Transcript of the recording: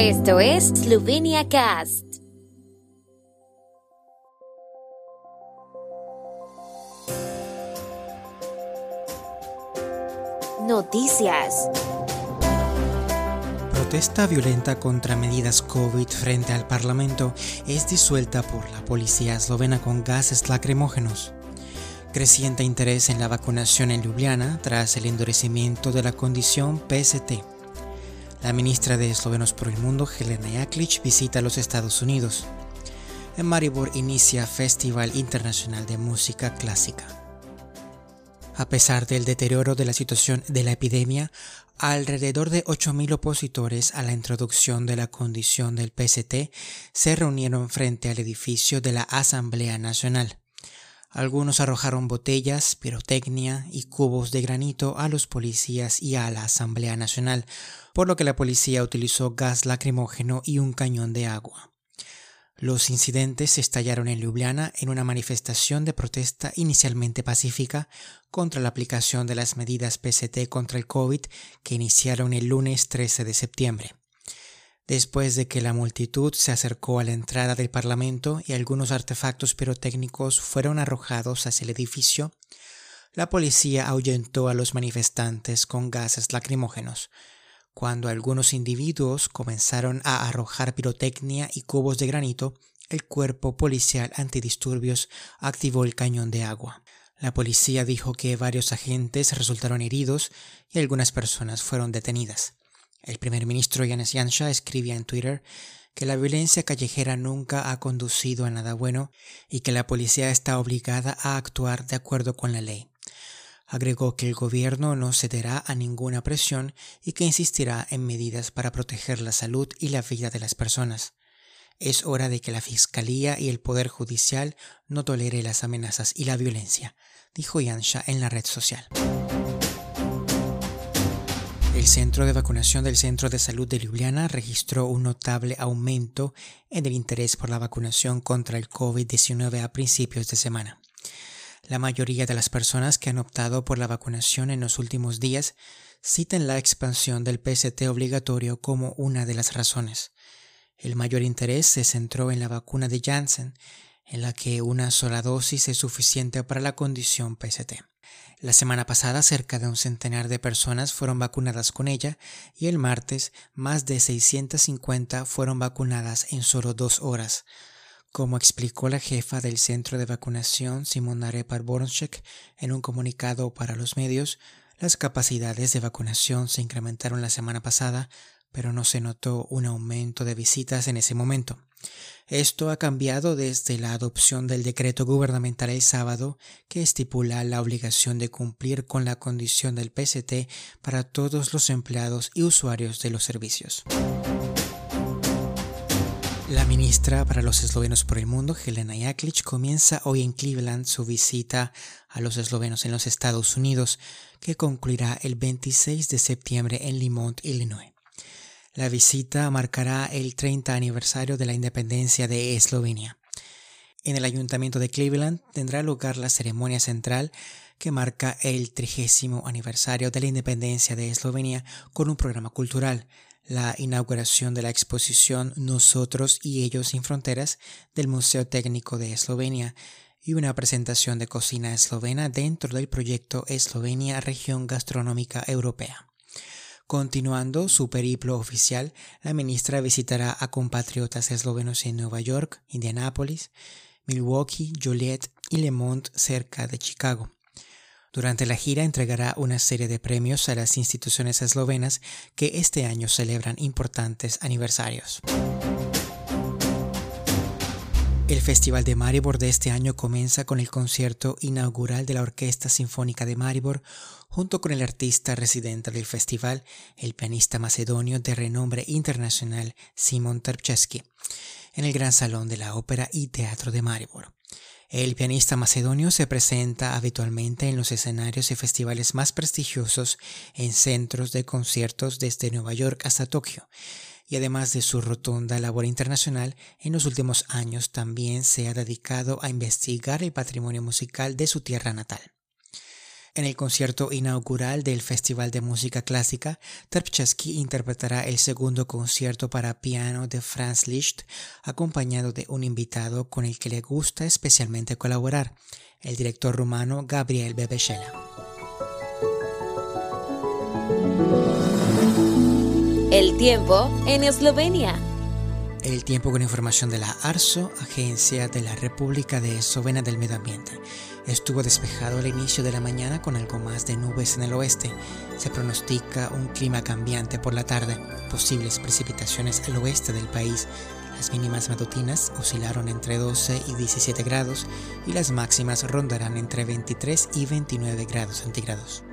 Esto es Slovenia Cast. Noticias. Protesta violenta contra medidas COVID frente al Parlamento es disuelta por la policía eslovena con gases lacrimógenos. Creciente interés en la vacunación en Ljubljana tras el endurecimiento de la condición PST. La ministra de Eslovenos por el Mundo, Helena Jaklic, visita los Estados Unidos. En Maribor inicia Festival Internacional de Música Clásica. A pesar del deterioro de la situación de la epidemia, alrededor de 8.000 opositores a la introducción de la condición del PST se reunieron frente al edificio de la Asamblea Nacional. Algunos arrojaron botellas, pirotecnia y cubos de granito a los policías y a la Asamblea Nacional, por lo que la policía utilizó gas lacrimógeno y un cañón de agua. Los incidentes estallaron en Ljubljana en una manifestación de protesta inicialmente pacífica contra la aplicación de las medidas PST contra el COVID que iniciaron el lunes 13 de septiembre. Después de que la multitud se acercó a la entrada del Parlamento y algunos artefactos pirotécnicos fueron arrojados hacia el edificio, la policía ahuyentó a los manifestantes con gases lacrimógenos, cuando algunos individuos comenzaron a arrojar pirotecnia y cubos de granito, el cuerpo policial antidisturbios activó el cañón de agua. La policía dijo que varios agentes resultaron heridos y algunas personas fueron detenidas. El primer ministro Yanis Yansha escribía en Twitter que la violencia callejera nunca ha conducido a nada bueno y que la policía está obligada a actuar de acuerdo con la ley. Agregó que el gobierno no cederá a ninguna presión y que insistirá en medidas para proteger la salud y la vida de las personas. Es hora de que la Fiscalía y el Poder Judicial no tolere las amenazas y la violencia, dijo Yansha en la red social. El centro de vacunación del Centro de Salud de Ljubljana registró un notable aumento en el interés por la vacunación contra el COVID-19 a principios de semana. La mayoría de las personas que han optado por la vacunación en los últimos días citan la expansión del PST obligatorio como una de las razones. El mayor interés se centró en la vacuna de Janssen, en la que una sola dosis es suficiente para la condición PST. La semana pasada cerca de un centenar de personas fueron vacunadas con ella y el martes más de 650 fueron vacunadas en solo dos horas, como explicó la jefa del centro de vacunación Simonare Parbornchek en un comunicado para los medios, las capacidades de vacunación se incrementaron la semana pasada, pero no se notó un aumento de visitas en ese momento. Esto ha cambiado desde la adopción del decreto gubernamental el sábado que estipula la obligación de cumplir con la condición del PST para todos los empleados y usuarios de los servicios. La ministra para los eslovenos por el mundo, Helena Jaklic, comienza hoy en Cleveland su visita a los eslovenos en los Estados Unidos, que concluirá el 26 de septiembre en Limont, Illinois. La visita marcará el 30 aniversario de la independencia de Eslovenia. En el ayuntamiento de Cleveland tendrá lugar la ceremonia central que marca el trigésimo aniversario de la independencia de Eslovenia con un programa cultural, la inauguración de la exposición Nosotros y ellos sin fronteras del Museo Técnico de Eslovenia y una presentación de cocina eslovena dentro del proyecto Eslovenia Región Gastronómica Europea. Continuando su periplo oficial, la ministra visitará a compatriotas eslovenos en Nueva York, Indianápolis, Milwaukee, Joliet y Lemont cerca de Chicago. Durante la gira entregará una serie de premios a las instituciones eslovenas que este año celebran importantes aniversarios. El Festival de Maribor de este año comienza con el concierto inaugural de la Orquesta Sinfónica de Maribor, junto con el artista residente del festival, el pianista macedonio de renombre internacional Simon Terpchesky, en el Gran Salón de la Ópera y Teatro de Maribor. El pianista macedonio se presenta habitualmente en los escenarios y festivales más prestigiosos en centros de conciertos desde Nueva York hasta Tokio, y además de su rotunda labor internacional, en los últimos años también se ha dedicado a investigar el patrimonio musical de su tierra natal. En el concierto inaugural del Festival de Música Clásica, Terpchesky interpretará el segundo concierto para piano de Franz Liszt, acompañado de un invitado con el que le gusta especialmente colaborar, el director rumano Gabriel Bebeshela. El tiempo en Eslovenia. El tiempo con información de la ARSO, Agencia de la República de Eslovenia del Medio Ambiente. Estuvo despejado al inicio de la mañana con algo más de nubes en el oeste. Se pronostica un clima cambiante por la tarde, posibles precipitaciones al oeste del país. Las mínimas matutinas oscilaron entre 12 y 17 grados y las máximas rondarán entre 23 y 29 grados centígrados.